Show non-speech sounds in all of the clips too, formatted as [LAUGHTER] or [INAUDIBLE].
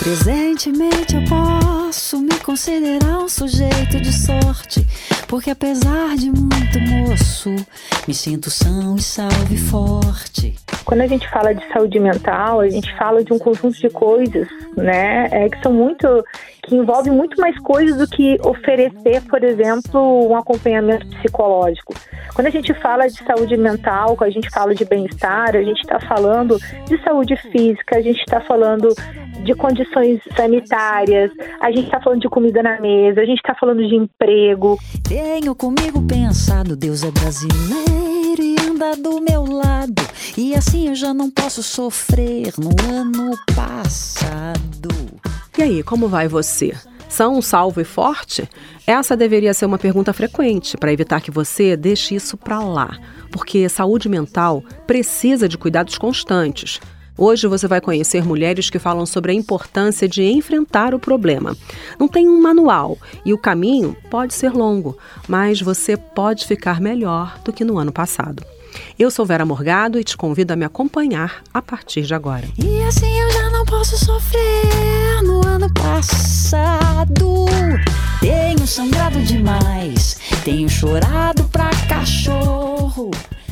Presentemente eu posso me considerar um sujeito de sorte, porque apesar de muito moço, me sinto são e salve forte. Quando a gente fala de saúde mental, a gente fala de um conjunto de coisas, né, é, que são muito que envolve muito mais coisas do que oferecer, por exemplo, um acompanhamento psicológico. Quando a gente fala de saúde mental, quando a gente fala de bem-estar, a gente está falando de saúde física, a gente está falando de condições sanitárias, a gente está falando de comida na mesa, a gente está falando de emprego. Tenho comigo pensado, Deus é brasileiro e anda do meu lado. E assim eu já não posso sofrer no ano passado. E aí, como vai você? São salvo e forte? Essa deveria ser uma pergunta frequente para evitar que você deixe isso para lá, porque saúde mental precisa de cuidados constantes. Hoje você vai conhecer mulheres que falam sobre a importância de enfrentar o problema. Não tem um manual e o caminho pode ser longo, mas você pode ficar melhor do que no ano passado. Eu sou Vera Morgado e te convido a me acompanhar a partir de agora. E assim eu já não posso sofrer no ano passado. Tenho sangrado demais, tenho chorado.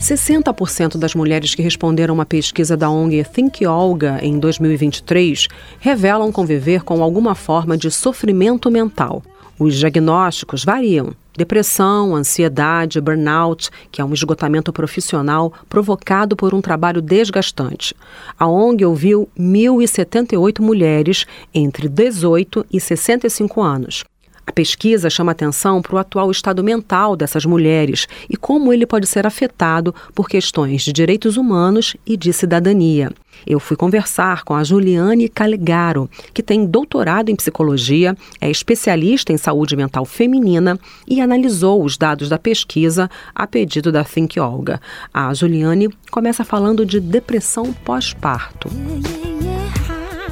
60% das mulheres que responderam uma pesquisa da ONG Think Olga em 2023 revelam conviver com alguma forma de sofrimento mental. Os diagnósticos variam. Depressão, ansiedade, burnout, que é um esgotamento profissional provocado por um trabalho desgastante. A ONG ouviu 1.078 mulheres entre 18 e 65 anos. A pesquisa chama atenção para o atual estado mental dessas mulheres e como ele pode ser afetado por questões de direitos humanos e de cidadania. Eu fui conversar com a Juliane Calegaro, que tem doutorado em psicologia, é especialista em saúde mental feminina e analisou os dados da pesquisa a pedido da Think Olga. A Juliane começa falando de depressão pós-parto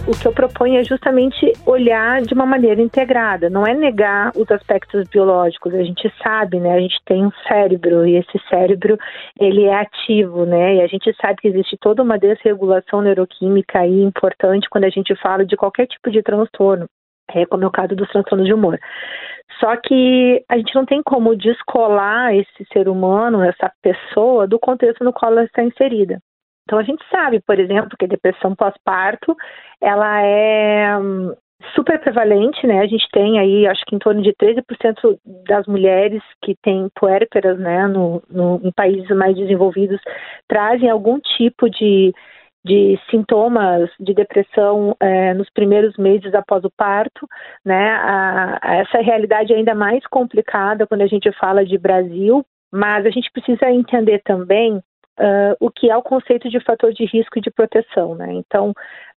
o que eu proponho é justamente olhar de uma maneira integrada, não é negar os aspectos biológicos. A gente sabe, né? A gente tem um cérebro e esse cérebro ele é ativo, né? E a gente sabe que existe toda uma desregulação neuroquímica aí importante quando a gente fala de qualquer tipo de transtorno, é como é o caso dos transtornos de humor. Só que a gente não tem como descolar esse ser humano, essa pessoa, do contexto no qual ela está inserida. Então a gente sabe, por exemplo, que a depressão pós-parto ela é hum, super prevalente, né? A gente tem aí, acho que em torno de 13% das mulheres que têm puérperas, né, no, no, em países mais desenvolvidos, trazem algum tipo de, de sintomas de depressão é, nos primeiros meses após o parto, né? A, a essa realidade é ainda mais complicada quando a gente fala de Brasil, mas a gente precisa entender também uh, o que é o conceito de fator de risco e de proteção, né? Então,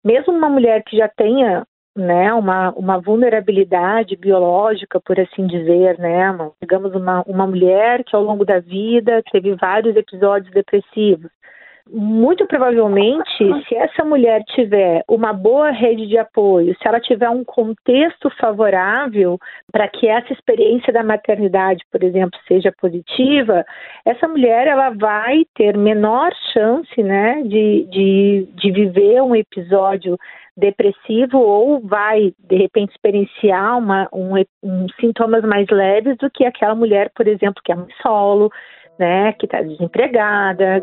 mesmo uma mulher que já tenha né, uma, uma vulnerabilidade biológica, por assim dizer, né, digamos uma, uma mulher que ao longo da vida teve vários episódios depressivos, muito provavelmente, se essa mulher tiver uma boa rede de apoio, se ela tiver um contexto favorável para que essa experiência da maternidade, por exemplo, seja positiva, essa mulher ela vai ter menor chance, né, de, de, de viver um episódio depressivo ou vai de repente experienciar uma, um, um, sintomas mais leves do que aquela mulher, por exemplo, que é um solo, né, que está desempregada.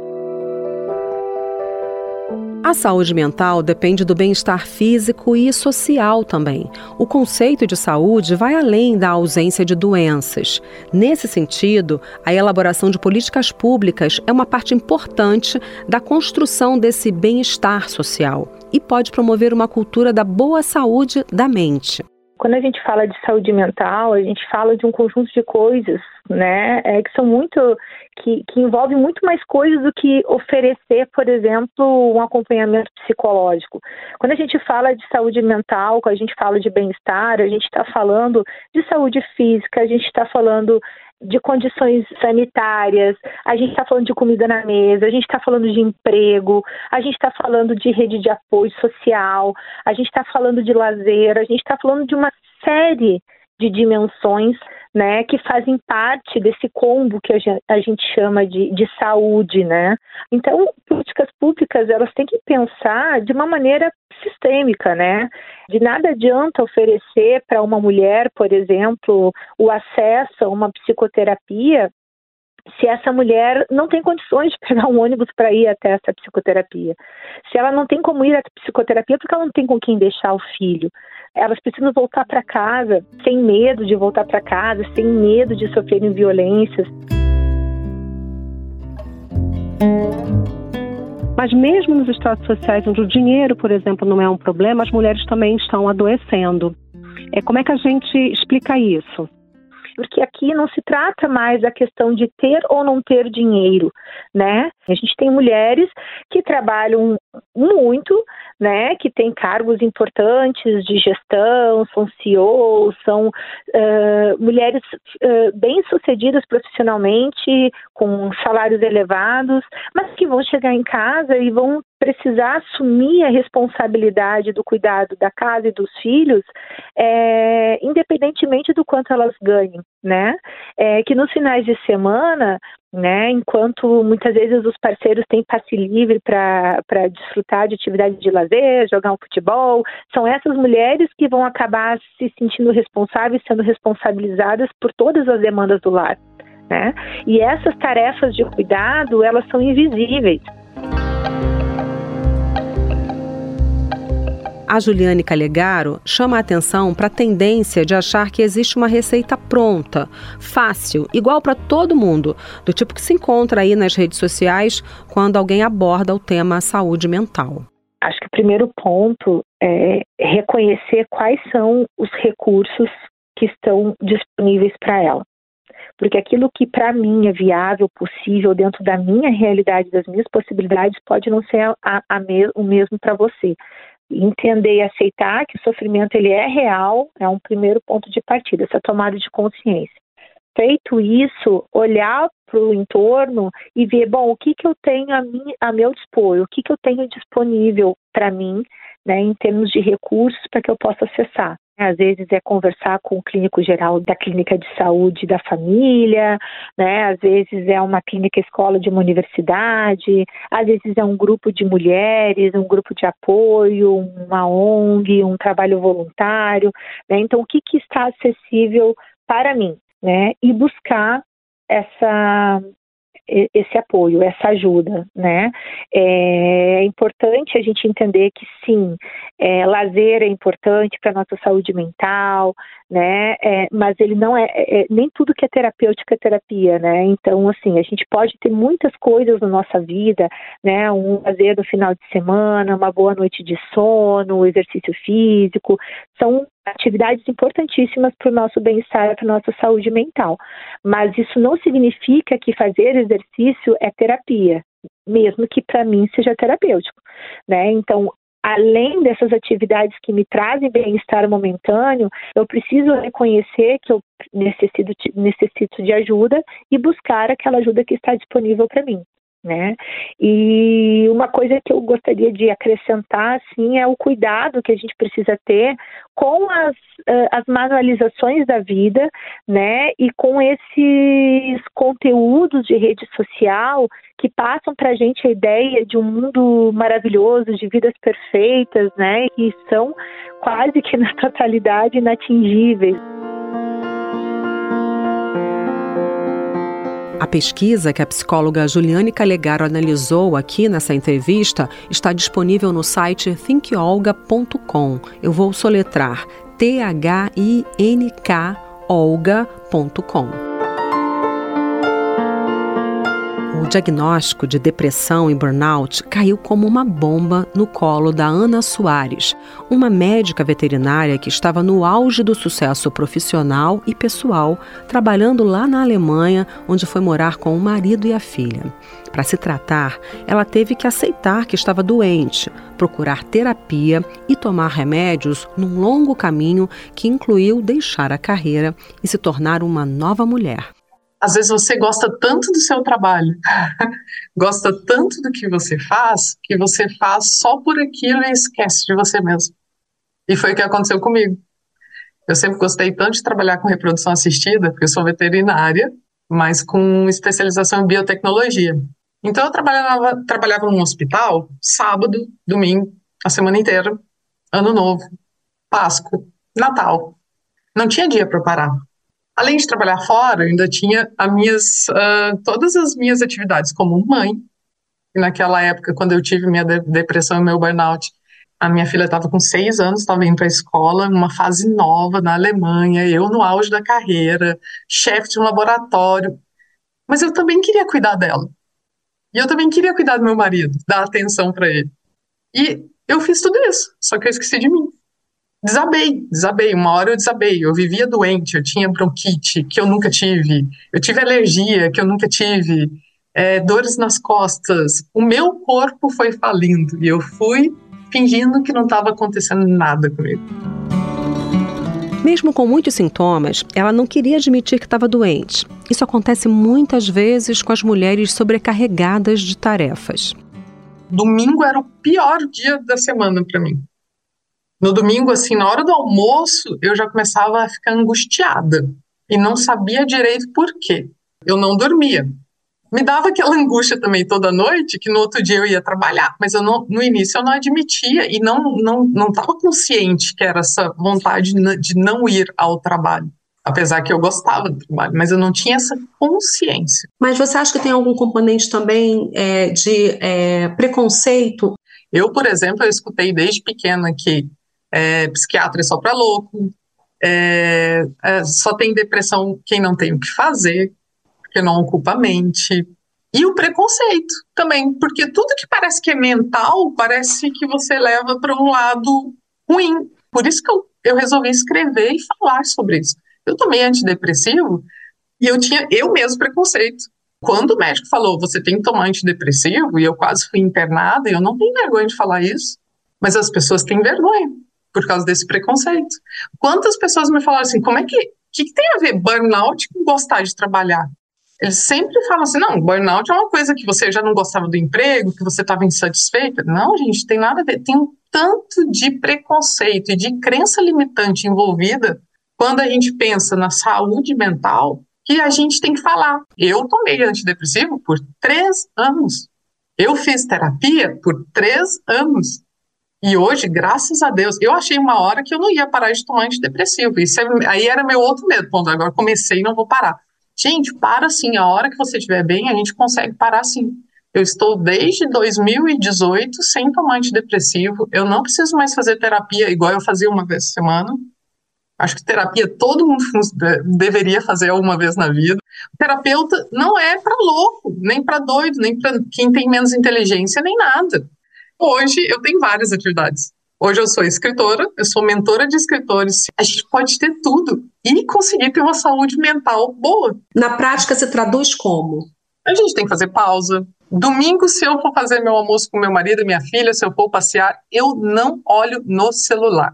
A saúde mental depende do bem-estar físico e social também. O conceito de saúde vai além da ausência de doenças. Nesse sentido, a elaboração de políticas públicas é uma parte importante da construção desse bem-estar social e pode promover uma cultura da boa saúde da mente. Quando a gente fala de saúde mental, a gente fala de um conjunto de coisas, né, é, que são muito, que, que envolve muito mais coisas do que oferecer, por exemplo, um acompanhamento psicológico. Quando a gente fala de saúde mental, quando a gente fala de bem-estar, a gente está falando de saúde física, a gente está falando de condições sanitárias, a gente está falando de comida na mesa, a gente está falando de emprego, a gente está falando de rede de apoio social, a gente está falando de lazer, a gente está falando de uma série de dimensões né, que fazem parte desse combo que a gente, chama de, de saúde, né? Então, políticas públicas elas têm que pensar de uma maneira sistêmica, né? De nada adianta oferecer para uma mulher, por exemplo, o acesso a uma psicoterapia se essa mulher não tem condições de pegar um ônibus para ir até essa psicoterapia, se ela não tem como ir à psicoterapia porque ela não tem com quem deixar o filho, elas precisam voltar para casa sem medo de voltar para casa, sem medo de sofrerem violências. Mas mesmo nos estratos sociais onde o dinheiro, por exemplo, não é um problema, as mulheres também estão adoecendo. É, como é que a gente explica isso? Porque aqui não se trata mais da questão de ter ou não ter dinheiro, né? A gente tem mulheres que trabalham muito, né? Que têm cargos importantes de gestão, são CEOs, são uh, mulheres uh, bem-sucedidas profissionalmente, com salários elevados, mas que vão chegar em casa e vão precisar assumir a responsabilidade do cuidado da casa e dos filhos, é, independentemente do quanto elas ganhem, né? É, que nos finais de semana, né, enquanto muitas vezes os parceiros têm passe livre para desfrutar de atividade de lazer, jogar um futebol, são essas mulheres que vão acabar se sentindo responsáveis, sendo responsabilizadas por todas as demandas do lar. Né? E essas tarefas de cuidado, elas são invisíveis. A Juliane Calegaro chama a atenção para a tendência de achar que existe uma receita pronta, fácil, igual para todo mundo, do tipo que se encontra aí nas redes sociais quando alguém aborda o tema saúde mental. Acho que o primeiro ponto é reconhecer quais são os recursos que estão disponíveis para ela. Porque aquilo que para mim é viável, possível, dentro da minha realidade, das minhas possibilidades, pode não ser a, a me, o mesmo para você entender e aceitar que o sofrimento ele é real é um primeiro ponto de partida, essa tomada de consciência. Feito isso, olhar para o entorno e ver, bom, o que, que eu tenho a, mim, a meu dispor, o que, que eu tenho disponível para mim, né, em termos de recursos para que eu possa acessar. Às vezes é conversar com o clínico geral da clínica de saúde da família, né? Às vezes é uma clínica escola de uma universidade, às vezes é um grupo de mulheres, um grupo de apoio, uma ONG, um trabalho voluntário, né? Então o que, que está acessível para mim, né? E buscar essa esse apoio, essa ajuda, né? É importante a gente entender que sim, é, lazer é importante para nossa saúde mental, né? É, mas ele não é, é, nem tudo que é terapêutica é terapia, né? Então, assim, a gente pode ter muitas coisas na nossa vida, né? Um lazer no final de semana, uma boa noite de sono, exercício físico, são atividades importantíssimas para o nosso bem-estar para a nossa saúde mental. Mas isso não significa que fazer exercício é terapia, mesmo que para mim seja terapêutico, né? Então, além dessas atividades que me trazem bem-estar momentâneo, eu preciso reconhecer que eu necessito, necessito de ajuda e buscar aquela ajuda que está disponível para mim né? E uma coisa que eu gostaria de acrescentar, assim, é o cuidado que a gente precisa ter com as, uh, as manualizações da vida, né? E com esses conteúdos de rede social que passam para a gente a ideia de um mundo maravilhoso, de vidas perfeitas, né? E são quase que na [LAUGHS] totalidade inatingíveis. Pesquisa que a psicóloga Juliane Calegaro analisou aqui nessa entrevista está disponível no site thinkolga.com. Eu vou soletrar T-H-I-N-K olga.com. O diagnóstico de depressão e burnout caiu como uma bomba no colo da Ana Soares, uma médica veterinária que estava no auge do sucesso profissional e pessoal, trabalhando lá na Alemanha, onde foi morar com o marido e a filha. Para se tratar, ela teve que aceitar que estava doente, procurar terapia e tomar remédios num longo caminho que incluiu deixar a carreira e se tornar uma nova mulher às vezes você gosta tanto do seu trabalho, [LAUGHS] gosta tanto do que você faz, que você faz só por aquilo e esquece de você mesmo. E foi o que aconteceu comigo. Eu sempre gostei tanto de trabalhar com reprodução assistida, porque eu sou veterinária, mas com especialização em biotecnologia. Então eu trabalhava, trabalhava num hospital sábado, domingo, a semana inteira, ano novo, Páscoa, Natal. Não tinha dia para parar. Além de trabalhar fora, eu ainda tinha as minhas, uh, todas as minhas atividades como mãe. E naquela época, quando eu tive minha de depressão e meu burnout, a minha filha estava com seis anos, estava indo para a escola, uma fase nova na Alemanha, eu no auge da carreira, chefe de um laboratório. Mas eu também queria cuidar dela. E eu também queria cuidar do meu marido, dar atenção para ele. E eu fiz tudo isso, só que eu esqueci de mim. Desabei, desabei. Uma hora eu desabei. Eu vivia doente, eu tinha bronquite, que eu nunca tive. Eu tive alergia, que eu nunca tive. É, dores nas costas. O meu corpo foi falindo e eu fui fingindo que não estava acontecendo nada comigo. Mesmo com muitos sintomas, ela não queria admitir que estava doente. Isso acontece muitas vezes com as mulheres sobrecarregadas de tarefas. Domingo era o pior dia da semana para mim. No domingo, assim, na hora do almoço, eu já começava a ficar angustiada e não sabia direito por quê. Eu não dormia me dava aquela [LAUGHS] angústia também toda noite, que no outro dia eu ia trabalhar, mas eu não, no início eu não admitia e não não não estava consciente que era essa vontade de não ir ao trabalho. Apesar que eu gostava do trabalho, mas eu não tinha essa consciência. Mas você acha que tem algum componente também é, de é, preconceito? Eu, por exemplo, eu escutei desde pequena que é, psiquiatra é só para louco, é, é, só tem depressão quem não tem o que fazer, porque não ocupa a mente. E o preconceito também, porque tudo que parece que é mental, parece que você leva para um lado ruim. Por isso que eu, eu resolvi escrever e falar sobre isso. Eu tomei antidepressivo e eu tinha eu mesmo preconceito. Quando o médico falou, você tem que tomar antidepressivo, e eu quase fui internada, eu não tenho vergonha de falar isso, mas as pessoas têm vergonha por causa desse preconceito. Quantas pessoas me falaram assim, como é que, que, que tem a ver burnout com gostar de trabalhar? eles sempre falam assim: não, burnout é uma coisa que você já não gostava do emprego, que você estava insatisfeita. Não, gente, tem nada a ver. Tem um tanto de preconceito e de crença limitante envolvida quando a gente pensa na saúde mental que a gente tem que falar. Eu tomei antidepressivo por três anos. Eu fiz terapia por três anos. E hoje, graças a Deus, eu achei uma hora que eu não ia parar de tomar antidepressivo. Isso é, aí era meu outro medo. Agora comecei e não vou parar. Gente, para sim, a hora que você estiver bem, a gente consegue parar sim. Eu estou desde 2018 sem tomar antidepressivo, eu não preciso mais fazer terapia igual eu fazia uma vez por semana. Acho que terapia todo mundo [LAUGHS] deveria fazer uma vez na vida. Terapeuta não é para louco, nem para doido, nem para quem tem menos inteligência, nem nada. Hoje eu tenho várias atividades. Hoje eu sou escritora, eu sou mentora de escritores. A gente pode ter tudo e conseguir ter uma saúde mental boa. Na prática, se traduz como? A gente tem que fazer pausa. Domingo, se eu for fazer meu almoço com meu marido e minha filha, se eu for passear, eu não olho no celular.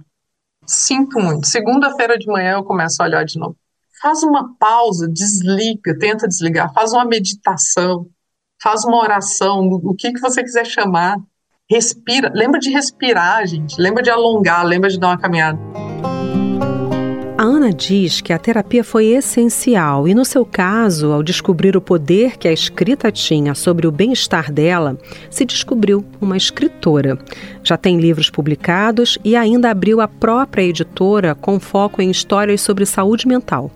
Sinto muito. Segunda-feira de manhã eu começo a olhar de novo. Faz uma pausa, desliga, tenta desligar, faz uma meditação, faz uma oração, o que, que você quiser chamar Respira, lembra de respirar, gente. Lembra de alongar, lembra de dar uma caminhada. Diz que a terapia foi essencial e, no seu caso, ao descobrir o poder que a escrita tinha sobre o bem-estar dela, se descobriu uma escritora. Já tem livros publicados e ainda abriu a própria editora com foco em histórias sobre saúde mental.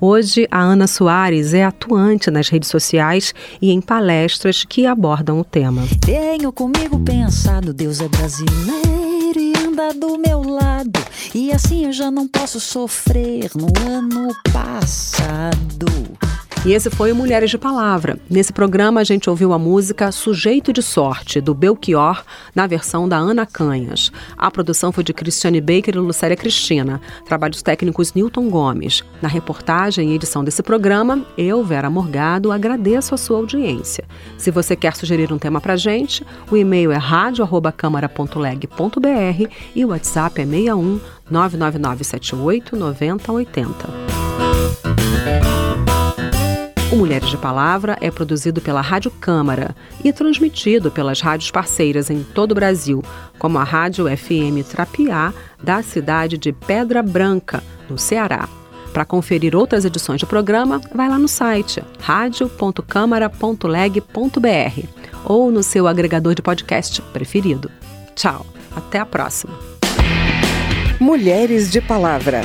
Hoje, a Ana Soares é atuante nas redes sociais e em palestras que abordam o tema. Tenho comigo pensado, Deus é brasileiro anda do meu lado. E assim eu já não posso sofrer no ano passado. E esse foi o Mulheres de Palavra. Nesse programa a gente ouviu a música Sujeito de Sorte, do Belchior, na versão da Ana Canhas. A produção foi de Cristiane Baker e Lucélia Cristina. Trabalhos técnicos Newton Gomes. Na reportagem e edição desse programa, eu, Vera Morgado, agradeço a sua audiência. Se você quer sugerir um tema pra gente, o e-mail é radio@câmara.leg.br e o WhatsApp é 61 99978 9080. O Mulheres de Palavra é produzido pela Rádio Câmara e transmitido pelas rádios parceiras em todo o Brasil, como a Rádio FM Trapiá, da cidade de Pedra Branca, no Ceará. Para conferir outras edições do programa, vai lá no site radio.câmara.leg.br ou no seu agregador de podcast preferido. Tchau, até a próxima. Mulheres de Palavra.